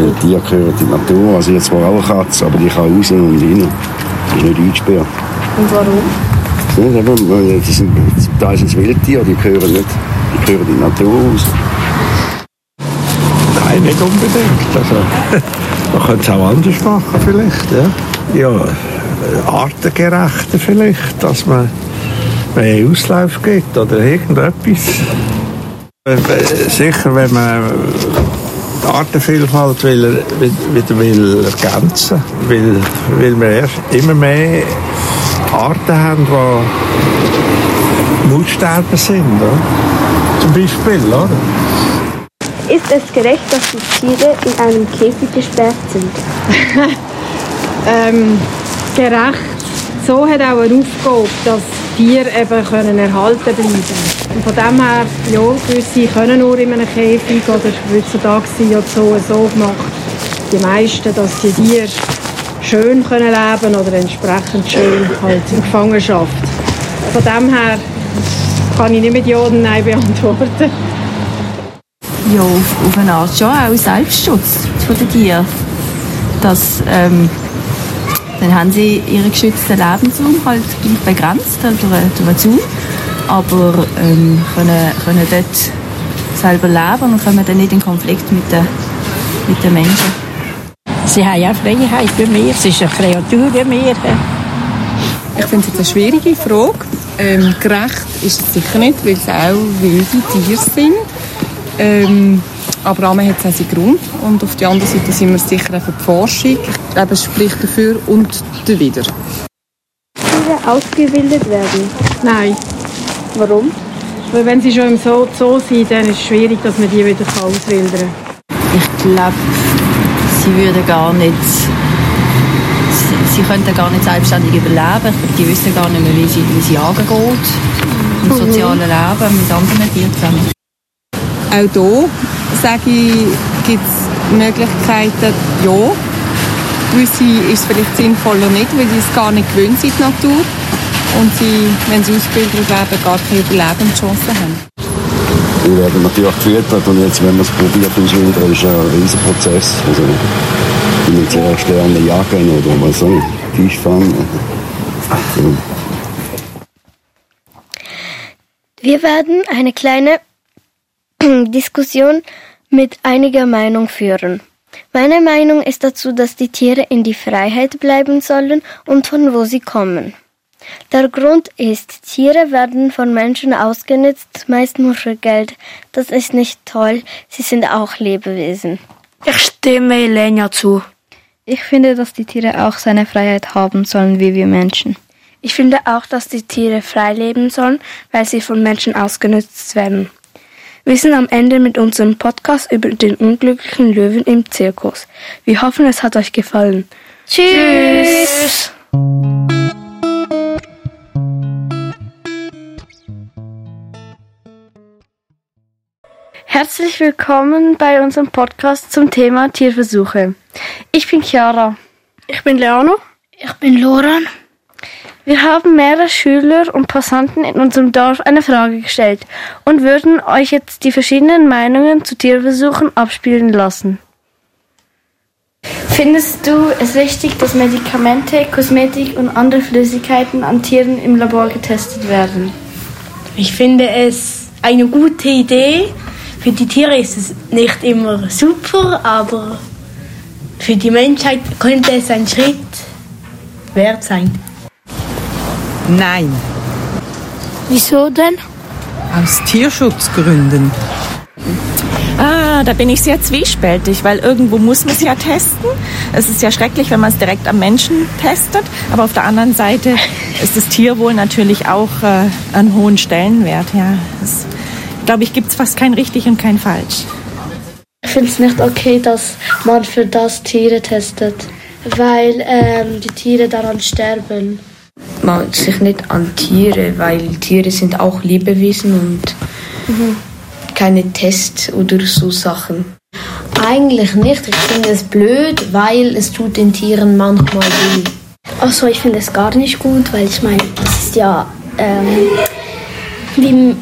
Weil die gehören in die Natur. Also jetzt zwar auch Katze, aber die kann raus und rein. Die ist nicht eingesperrt. Und warum? Ja, eben, das sind, da ist ein Wildtier, die gehören nicht, die gehören in die Natur raus. Nein, nicht unbedingt. Also, man könnte es auch anders machen vielleicht. Ja, ja artengerechter vielleicht, dass man mehr Auslauf gibt oder irgendetwas. Sicher, wenn man die Artenvielfalt will er wieder will ergänzen weil, weil wir erst immer mehr Arten haben, die Aussterben sind. Oder? Zum Beispiel. Oder? Ist es gerecht, dass die Tiere in einem Käfig gesperrt sind? ähm, gerecht. So hat auch eine Aufgabe, dass Tiere eben können erhalten bleiben Und von dem her, ja, gewisse können nur in einem Käfig oder heutzutage sind ja so so gemacht, die meisten, dass die Tiere schön können leben oder entsprechend schön halt in Gefangenschaft. Von dem her kann ich nicht mit Ja oder Nein beantworten. Ja, auf, auf eine Art schon auch Selbstschutz von den Tieren. Dass, ähm, dann haben sie ihren geschützten Lebensraum halt gleich begrenzt halt durch, durch einen Zaun, aber ähm, können, können dort selber leben und kommen dann nicht in Konflikt mit den, mit den Menschen. Sie haben ja Freiheit wie wir, es ist eine Kreatur wie wir. Ich finde es eine schwierige Frage. Ähm, gerecht ist es sicher nicht, weil es auch wilde Tiere sind. Ähm, aber einmal hat es auch seinen Grund. Und auf der anderen Seite sind wir sicher für die Forschung. Es spricht dafür und dawider. Tiere ausgebildet werden? Nein. Warum? Weil wenn sie schon im Zoo, Zoo sind, dann ist es schwierig, dass man die wieder auswildern kann. Ich glaube, sie würden gar nicht sie, könnten gar nicht selbstständig überleben. Die wissen gar nicht mehr, wie sie, wie sie angeht im Mhm. sozialen Leben mit anderen Tieren zusammen. Auch hier, sage ich, gibt es Möglichkeiten, ja. Gewisse ist es vielleicht sinnvoller nicht, weil sie es gar nicht gewöhnt sind, die Natur. Und sie, wenn sie ausgebildet werden, gar keine Überlebenschancen haben. Die werden natürlich gefüttert und jetzt, wenn man es probiert auswildern, ist ein riesiger Prozess. Also, die müssen zuerst lernen jagen oder was so, Fisch fangen. Wir werden eine kleine Diskussion mit einiger Meinung führen. Meine Meinung ist dazu, dass die Tiere in die Freiheit bleiben sollen und von wo sie kommen. Der Grund ist, Tiere werden von Menschen ausgenutzt, meist nur für Geld. Das ist nicht toll, sie sind auch Lebewesen. Ich stimme Elena zu. Ich finde, dass die Tiere auch seine Freiheit haben sollen, wie wir Menschen. Ich finde auch, dass die Tiere frei leben sollen, weil sie von Menschen ausgenutzt werden. Wir sind am Ende mit unserem Podcast über den unglücklichen Löwen im Zirkus. Wir hoffen, es hat euch gefallen. Tschüss. Herzlich willkommen bei unserem Podcast zum Thema Tierversuche. Ich bin Chiara. Ich bin Leano. Ich bin Loran. Wir haben mehrere Schüler und Passanten in unserem Dorf eine Frage gestellt und würden euch jetzt die verschiedenen Meinungen zu Tierversuchen abspielen lassen. Findest du es richtig, dass Medikamente, Kosmetik und andere Flüssigkeiten an Tieren im Labor getestet werden? Ich finde es eine gute Idee. Für die Tiere ist es nicht immer super, aber für die Menschheit könnte es ein Schritt wert sein. Nein, Wieso denn? aus Tierschutzgründen. Ah, da bin ich sehr zwiespältig, weil irgendwo muss man es ja testen. Es ist ja schrecklich, wenn man es direkt am Menschen testet, aber auf der anderen Seite ist das Tierwohl natürlich auch äh, einen hohen Stellenwert. Ja, glaube ich, gibt es fast kein richtig und kein falsch. Ich finde es nicht okay, dass man für das Tiere testet, weil ähm, die Tiere daran sterben. Man sich nicht an Tiere, weil Tiere sind auch Lebewesen und keine Tests oder so Sachen. Eigentlich nicht. Ich finde es blöd, weil es tut den Tieren manchmal weh. Also ich finde es gar nicht gut, weil ich meine, es ist ja ähm, wie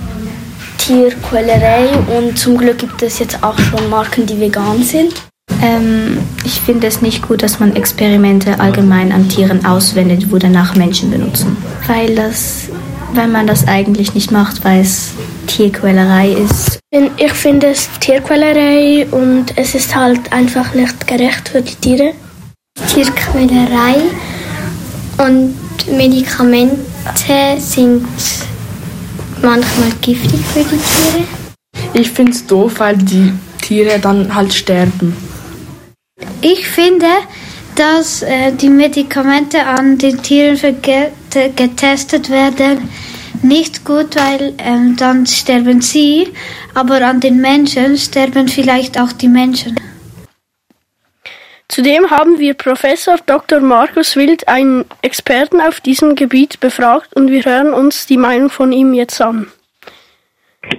Tierquälerei und zum Glück gibt es jetzt auch schon Marken, die vegan sind. Ähm, ich finde es nicht gut, dass man Experimente allgemein an Tieren auswendet, wo danach Menschen benutzen. Weil, das, weil man das eigentlich nicht macht, weil es Tierquälerei ist. Ich finde es Tierquälerei und es ist halt einfach nicht gerecht für die Tiere. Tierquälerei und Medikamente sind manchmal giftig für die Tiere. Ich finde es doof, weil die Tiere dann halt sterben. Ich finde, dass äh, die Medikamente an den Tieren getestet werden, nicht gut, weil ähm, dann sterben sie, aber an den Menschen sterben vielleicht auch die Menschen. Zudem haben wir Professor Dr. Markus Wild, einen Experten auf diesem Gebiet, befragt und wir hören uns die Meinung von ihm jetzt an.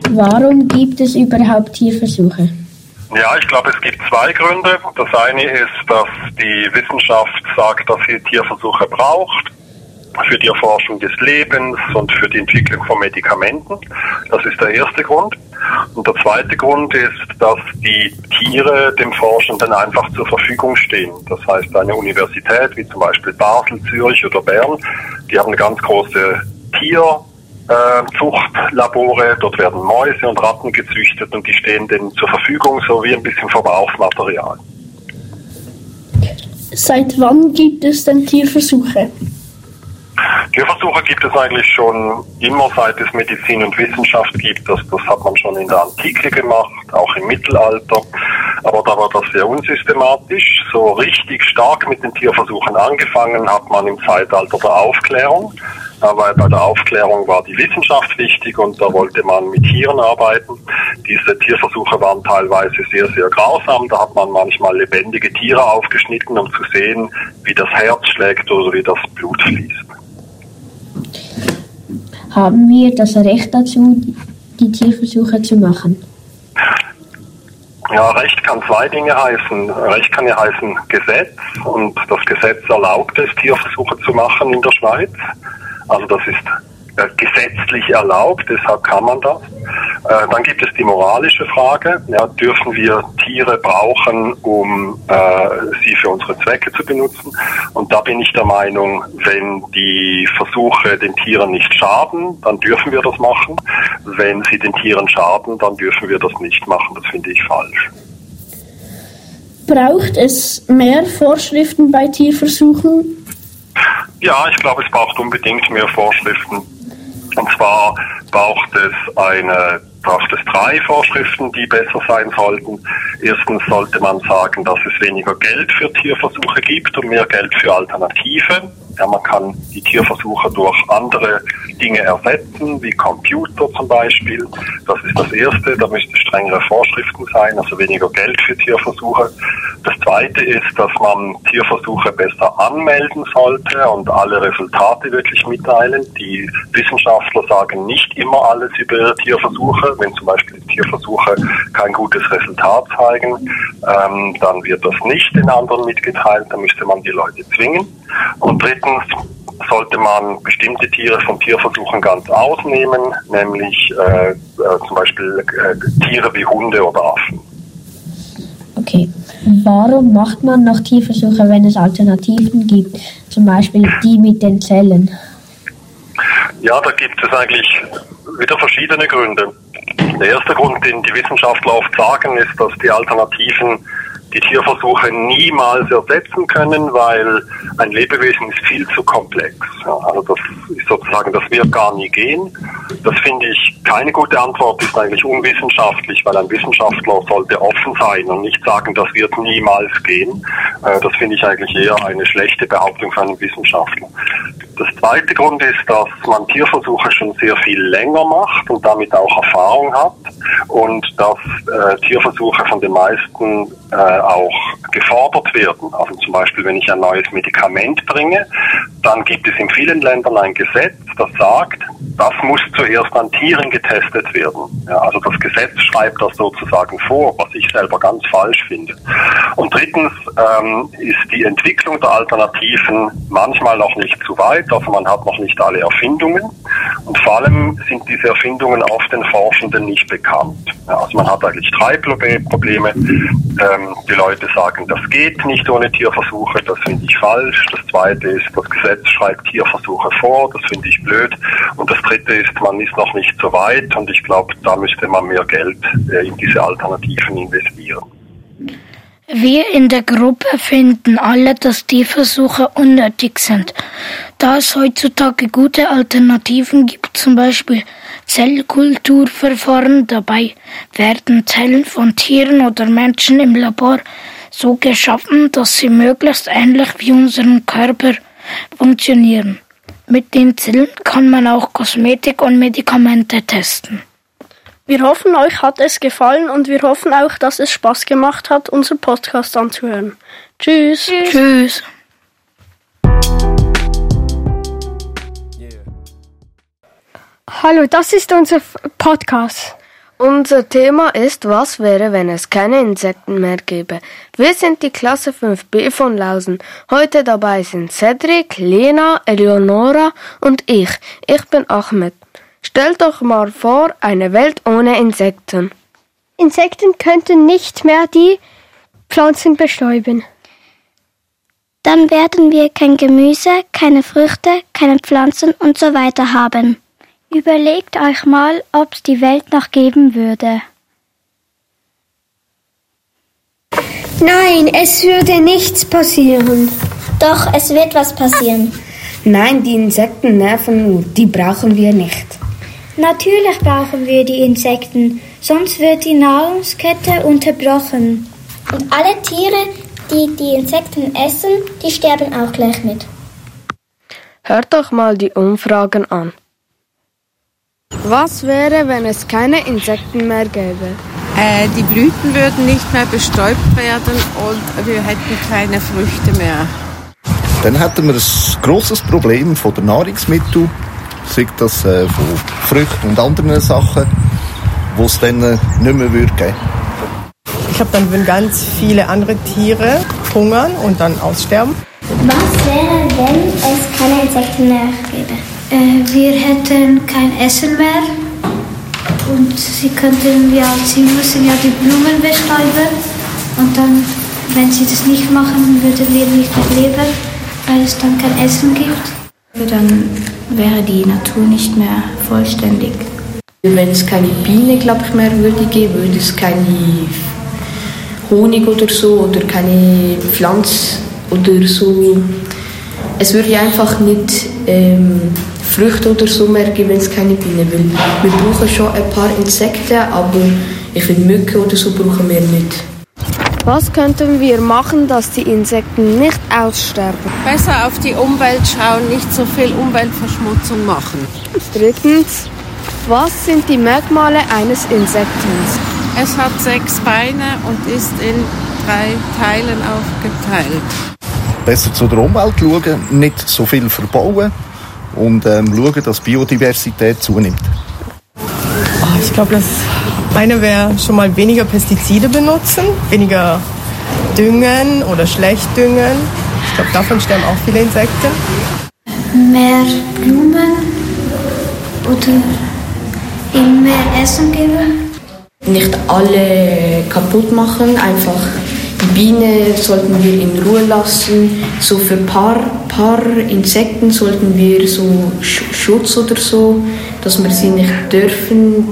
Warum gibt es überhaupt Tierversuche? Ja, ich glaube, es gibt zwei Gründe. Das eine ist, dass die Wissenschaft sagt, dass sie Tierversuche braucht für die Erforschung des Lebens und für die Entwicklung von Medikamenten. Das ist der erste Grund. Und der zweite Grund ist, dass die Tiere dem Forschenden einfach zur Verfügung stehen. Das heißt, eine Universität wie zum Beispiel Basel, Zürich oder Bern, die haben eine ganz große Tierzuchtlabore. Dort werden Mäuse und Ratten gezüchtet und die stehen denen zur Verfügung, so wie ein bisschen Verbrauchsmaterial. Seit wann gibt es denn Tierversuche? Tierversuche gibt es eigentlich schon immer, seit es Medizin und Wissenschaft gibt. Das, das hat man schon in der Antike gemacht, auch im Mittelalter. Aber da war das sehr unsystematisch. So richtig stark mit den Tierversuchen angefangen hat man im Zeitalter der Aufklärung. Aber bei der Aufklärung war die Wissenschaft wichtig und da wollte man mit Tieren arbeiten. Diese Tierversuche waren teilweise sehr, sehr grausam. Da hat man manchmal lebendige Tiere aufgeschnitten, um zu sehen, wie das Herz schlägt oder wie das Blut fließt. Haben wir das Recht dazu, die Tierversuche zu machen? Ja, Recht kann zwei Dinge heißen. Recht kann ja heißen Gesetz und das Gesetz erlaubt es, Tierversuche zu machen in der Schweiz. Also das ist äh, gesetzlich erlaubt, deshalb kann man das. Äh, dann gibt es die moralische Frage, ja, dürfen wir Tiere brauchen, um äh, sie für unsere Zwecke zu benutzen? Und da bin ich der Meinung, wenn die Versuche den Tieren nicht schaden, dann dürfen wir das machen. Wenn sie den Tieren schaden, dann dürfen wir das nicht machen. Das finde ich falsch. Braucht es mehr Vorschriften bei Tierversuchen? Ja, ich glaube, es braucht unbedingt mehr Vorschriften. Und zwar braucht es eine braucht es drei Vorschriften, die besser sein sollten. Erstens sollte man sagen, dass es weniger Geld für Tierversuche gibt und mehr Geld für Alternative. Ja, man kann die Tierversuche durch andere Dinge ersetzen, wie Computer zum Beispiel. Das ist das Erste. Da müsste strengere Vorschriften sein, also weniger Geld für Tierversuche. Das Zweite ist, dass man Tierversuche besser anmelden sollte und alle Resultate wirklich mitteilen. Die Wissenschaftler sagen nicht immer alles über ihre Tierversuche. Wenn zum Beispiel Tierversuche kein gutes Resultat zeigen, ähm, dann wird das nicht den anderen mitgeteilt. Dann müsste man die Leute zwingen. Und drittens sollte man bestimmte Tiere von Tierversuchen ganz ausnehmen, nämlich äh, äh, zum Beispiel äh, Tiere wie Hunde oder Affen. Okay. Warum macht man noch Tierversuche, wenn es Alternativen gibt? Zum Beispiel die mit den Zellen. Ja, da gibt es eigentlich wieder verschiedene Gründe. Der erste Grund, den die Wissenschaftler oft sagen, ist, dass die Alternativen die Tierversuche niemals ersetzen können, weil ein Lebewesen ist viel zu komplex. Also das ist sozusagen, das wird gar nie gehen. Das finde ich keine gute Antwort, ist eigentlich unwissenschaftlich, weil ein Wissenschaftler sollte offen sein und nicht sagen, das wird niemals gehen. Äh, das finde ich eigentlich eher eine schlechte Behauptung für einen Wissenschaftler. Das zweite Grund ist, dass man Tierversuche schon sehr viel länger macht und damit auch Erfahrung hat und dass äh, Tierversuche von den meisten äh, auch gefordert werden. Also zum Beispiel, wenn ich ein neues Medikament bringe, dann gibt es in vielen Ländern ein Gesetz, das sagt, das muss zuerst an Tieren getestet werden. Ja, also das Gesetz schreibt das sozusagen vor, was ich selber ganz falsch finde. Und drittens ähm, ist die Entwicklung der Alternativen manchmal noch nicht zu weit, also man hat noch nicht alle Erfindungen. Und vor allem sind diese Erfindungen oft den Forschenden nicht bekannt. Ja, also man hat eigentlich drei Probleme. Ähm, die Leute sagen, das geht nicht ohne Tierversuche, das finde ich falsch. Das zweite ist, das Gesetz schreibt Tierversuche vor, das finde ich blöd. Und das dritte ist, man ist noch nicht so weit und ich glaube, da müsste man mehr Geld äh, in diese Alternativen investieren. Wir in der Gruppe finden alle, dass Tierversuche unnötig sind, da es heutzutage gute Alternativen gibt, zum Beispiel Zellkulturverfahren. Dabei werden Zellen von Tieren oder Menschen im Labor so geschaffen, dass sie möglichst ähnlich wie unseren Körper funktionieren. Mit den Zellen kann man auch Kosmetik und Medikamente testen. Wir hoffen, euch hat es gefallen und wir hoffen auch, dass es Spaß gemacht hat, unseren Podcast anzuhören. Tschüss. Tschüss. Tschüss. Hallo, das ist unser Podcast. Unser Thema ist, was wäre, wenn es keine Insekten mehr gäbe. Wir sind die Klasse 5b von Lausen. Heute dabei sind Cedric, Lena, Eleonora und ich. Ich bin Ahmed. Stellt euch mal vor, eine Welt ohne Insekten. Insekten könnten nicht mehr die Pflanzen bestäuben. Dann werden wir kein Gemüse, keine Früchte, keine Pflanzen und so weiter haben. Überlegt euch mal, ob es die Welt noch geben würde. Nein, es würde nichts passieren. Doch, es wird was passieren. Nein, die Insekten nerven nur, die brauchen wir nicht. Natürlich brauchen wir die Insekten, sonst wird die Nahrungskette unterbrochen. Und alle Tiere, die die Insekten essen, die sterben auch gleich mit. Hört euch mal die Umfragen an. Was wäre, wenn es keine Insekten mehr gäbe? Äh, die Blüten würden nicht mehr bestäubt werden und wir hätten keine Früchte mehr. Dann hätten wir ein grosses Problem von der Nahrungsmittel, sei das äh, von Früchten und anderen Sachen, wo es dann äh, nicht mehr würde geben. Ich glaube, dann würden ganz viele andere Tiere hungern und dann aussterben. Was wäre, wenn es keine Insekten mehr gäbe? Äh, wir hätten kein Essen mehr und sie könnten ja, sie müssen ja die Blumen bestäuben und dann, wenn sie das nicht machen, würden wir nicht mehr leben, weil es dann kein Essen gibt. Dann wäre die Natur nicht mehr vollständig. Wenn es keine Biene, glaube ich, mehr würde geben, würde es keine Honig oder so oder keine Pflanze oder so. Es würde einfach nicht ähm, Früchte oder so mehr geben, wenn es keine Bienen will. Wir brauchen schon ein paar Insekten, aber ich finde Mücken oder so brauchen wir nicht. Was könnten wir machen, dass die Insekten nicht aussterben? Besser auf die Umwelt schauen, nicht so viel Umweltverschmutzung machen. Drittens, was sind die Merkmale eines Insektens? Es hat sechs Beine und ist in drei Teilen aufgeteilt. Besser zu der Umwelt schauen, nicht so viel verbauen und ähm, schauen, dass Biodiversität zunimmt. Oh, ich glaube, das eine wäre schon mal weniger Pestizide benutzen, weniger düngen oder schlecht düngen. Ich glaube, davon sterben auch viele Insekten. Mehr Blumen oder mehr Essen geben. Nicht alle kaputt machen, einfach die Biene sollten wir in Ruhe lassen. So für ein paar, paar Insekten sollten wir so Schutz oder so, dass wir sie nicht dürfen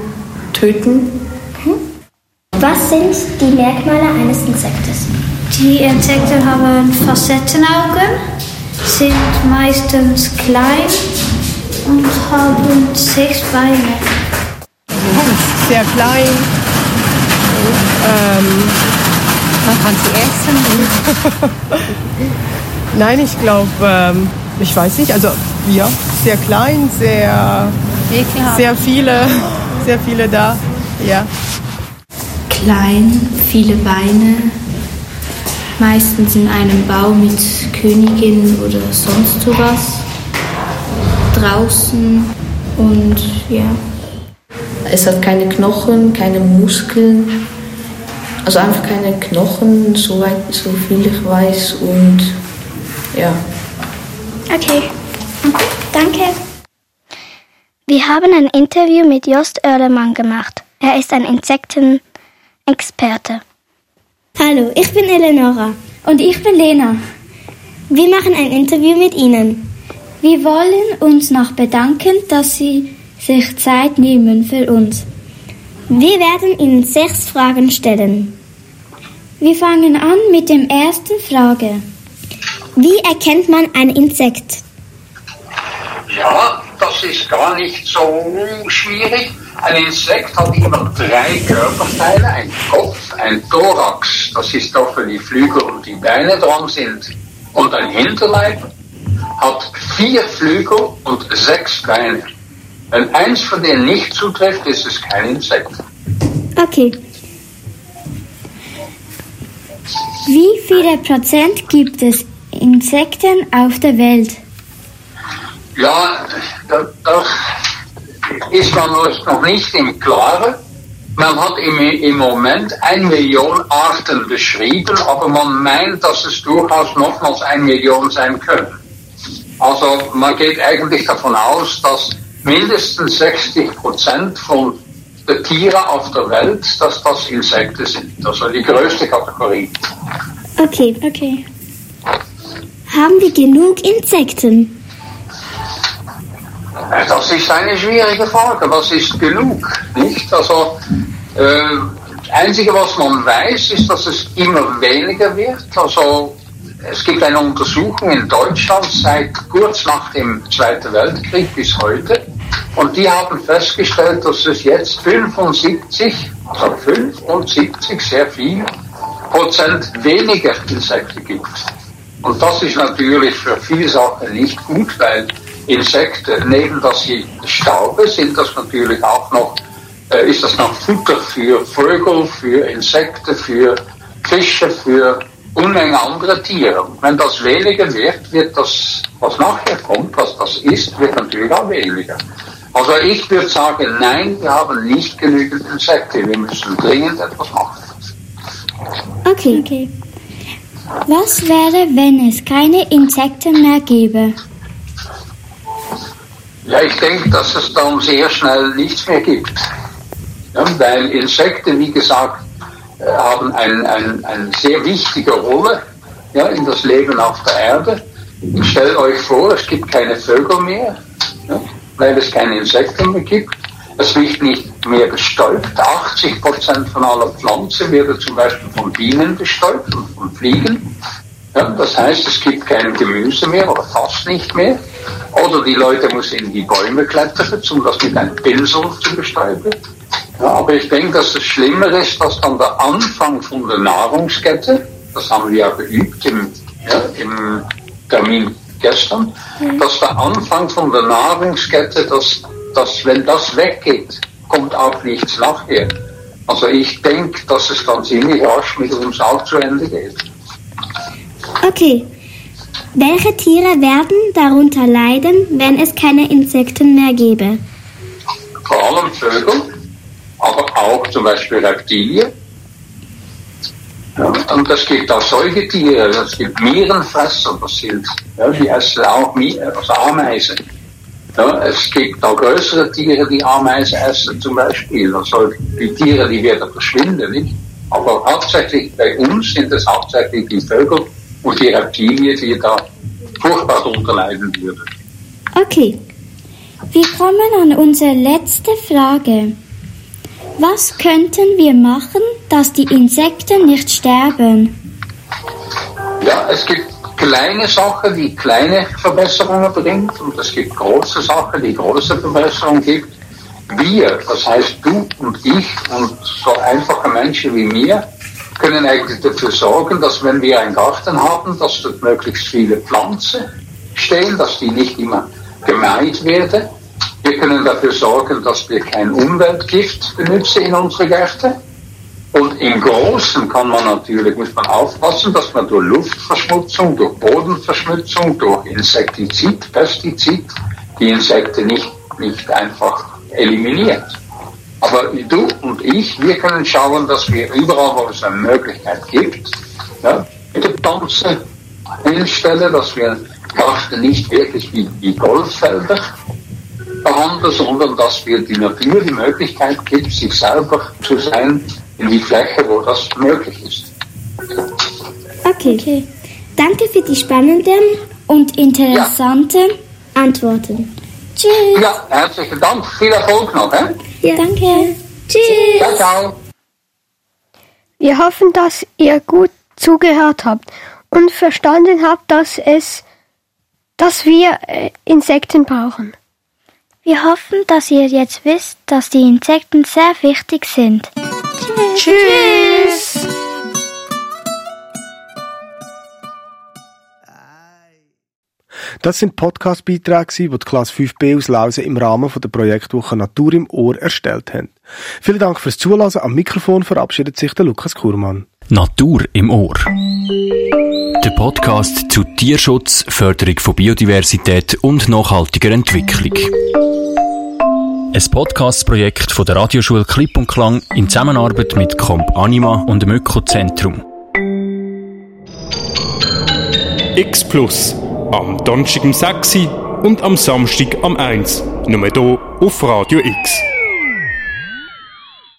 töten. Was sind die Merkmale eines Insektes? Die Insekten haben Facettenaugen, sind meistens klein und haben sechs Beine. Sehr klein. Ähm, Man kann sie essen. Nein, ich glaube, ähm, ich weiß nicht, also ja, sehr klein, sehr, sehr viele, sehr viele da, ja. Klein, viele Beine, meistens in einem Bau mit Königin oder sonst sowas. Draußen und ja. Es hat keine Knochen, keine Muskeln, also einfach keine Knochen, soweit so viel ich weiß und ja. Okay, danke. Wir haben ein Interview mit Jost Oerlemann gemacht. Er ist ein Insektenexperte. Hallo, ich bin Eleonora. Und ich bin Lena. Wir machen ein Interview mit Ihnen. Wir wollen uns noch bedanken, dass Sie sich Zeit nehmen für uns. Wir werden Ihnen sechs Fragen stellen. Wir fangen an mit der ersten Frage. Wie erkennt man ein Insekt? Ja, das ist gar nicht so schwierig. Ein Insekt hat immer drei Körperteile, ein Kopf, ein Thorax, das ist da für die Flügel und die Beine dran sind, und ein Hinterleib hat vier Flügel und sechs Beine. Wenn eins von denen nicht zutrifft, ist es kein Insekt. Okay. Wie viele Prozent gibt es Insekten auf der Welt? Ja, da, da ist man noch nicht im Klaren. Man hat im, im Moment eine Million Arten beschrieben, aber man meint, dass es durchaus nochmals eine Million sein können. Also man geht eigentlich davon aus, dass mindestens 60 Prozent von den Tieren auf der Welt, dass das Insekten sind. Also die größte Kategorie. Okay, okay. Haben wir genug Insekten? Das ist eine schwierige Frage. Was ist genug? Nicht? Also, äh, das Einzige, was man weiß, ist, dass es immer weniger wird. Also, es gibt eine Untersuchung in Deutschland seit kurz nach dem Zweiten Weltkrieg bis heute. Und die haben festgestellt, dass es jetzt 75, also 75, sehr viel, Prozent weniger Insekten gibt. Und das ist natürlich für viele Sachen nicht gut, weil Insekten, neben dass sie Staube sind, das natürlich auch noch, äh, ist das noch Futter für Vögel, für Insekten, für Fische, für Unmenge andere Tiere. Und wenn das weniger wird, wird das, was nachher kommt, was das ist, wird natürlich auch weniger. Also ich würde sagen, nein, wir haben nicht genügend Insekten. Wir müssen dringend etwas machen. Okay. okay. Was wäre, wenn es keine Insekten mehr gäbe? Ja, ich denke, dass es dann sehr schnell nichts mehr gibt. Ja, weil Insekten, wie gesagt, haben eine ein, ein sehr wichtige Rolle ja, in das Leben auf der Erde. Stellt euch vor, es gibt keine Vögel mehr, ja, weil es keine Insekten mehr gibt. Es wird nicht mehr bestäubt. 80 Prozent von aller Pflanzen werden zum Beispiel von Bienen bestäubt und von Fliegen. Ja, das heißt, es gibt kein Gemüse mehr oder fast nicht mehr. Oder die Leute müssen in die Bäume klettern, um das mit einem Pinsel zu bestäuben. Aber ich denke, dass es schlimmer ist, dass dann der Anfang von der Nahrungskette, das haben wir ja geübt im, ja, im Termin gestern, dass der Anfang von der Nahrungskette, dass, dass wenn das weggeht, kommt auch nichts nachher. Also ich denke, dass es dann ziemlich rasch mit uns auch zu Ende geht. Okay. Welche Tiere werden darunter leiden, wenn es keine Insekten mehr gäbe? Vor allem Vögel, aber auch zum Beispiel Reptilien. Ja, und es gibt auch Säugetiere, es gibt Mierenfresser, das sind, ja, die essen auch also Ameisen. Ja, es gibt auch größere Tiere, die Ameisen essen zum Beispiel. Also die Tiere, die werden verschwinden, nicht? Aber hauptsächlich bei uns sind es hauptsächlich die Vögel und die Reptilien, die da furchtbar darunter leiden würden. Okay. Wir kommen an unsere letzte Frage. Was könnten wir machen, dass die Insekten nicht sterben? Ja, es gibt kleine Sachen, die kleine Verbesserungen bringt und es gibt große Sachen, die große Verbesserungen gibt. Wir, das heißt du und ich und so einfache Menschen wie mir, können eigentlich dafür sorgen, dass wenn wir einen Garten haben, dass dort möglichst viele Pflanzen stehen, dass die nicht immer gemeint werden. Wir können dafür sorgen, dass wir kein Umweltgift benutzen in unsere Gärten. Und im Großen kann man natürlich, muss man aufpassen, dass man durch Luftverschmutzung, durch Bodenverschmutzung, durch Insektizid, Pestizid die Insekten nicht, nicht einfach eliminiert. Aber du und ich, wir können schauen, dass wir überall, wo es eine Möglichkeit gibt, ja, Pflanzen hinstellen, dass wir Garten nicht wirklich wie, wie Golffelder behandeln, sondern dass wir die Natur die Möglichkeit gibt, sich selber zu sein in die Fläche, wo das möglich ist. Okay. okay. Danke für die spannenden und interessanten ja. Antworten. Tschüss. Ja, herzlichen Dank. Viel Erfolg noch. He? Ja, danke. Tschüss. Ciao, ciao. Wir hoffen, dass ihr gut zugehört habt und verstanden habt, dass es, dass wir äh, Insekten brauchen. Wir hoffen, dass ihr jetzt wisst, dass die Insekten sehr wichtig sind. Tschüss. Das sind Podcast-Beiträge, die die Klasse 5b aus Lausen im Rahmen der Projektwoche Natur im Ohr erstellt haben. Vielen Dank fürs Zuhören. Am Mikrofon verabschiedet sich der Lukas Kurmann. Natur im Ohr. Der Podcast zu Tierschutz, Förderung von Biodiversität und nachhaltiger Entwicklung. Ein Podcast-Projekt von der Radioschule Klipp und Klang in Zusammenarbeit mit Comp Anima und dem Ökozentrum. X Plus. Am Donnerstag um 6 Uhr und am Samstag am 1 Uhr. Nur hier auf Radio X.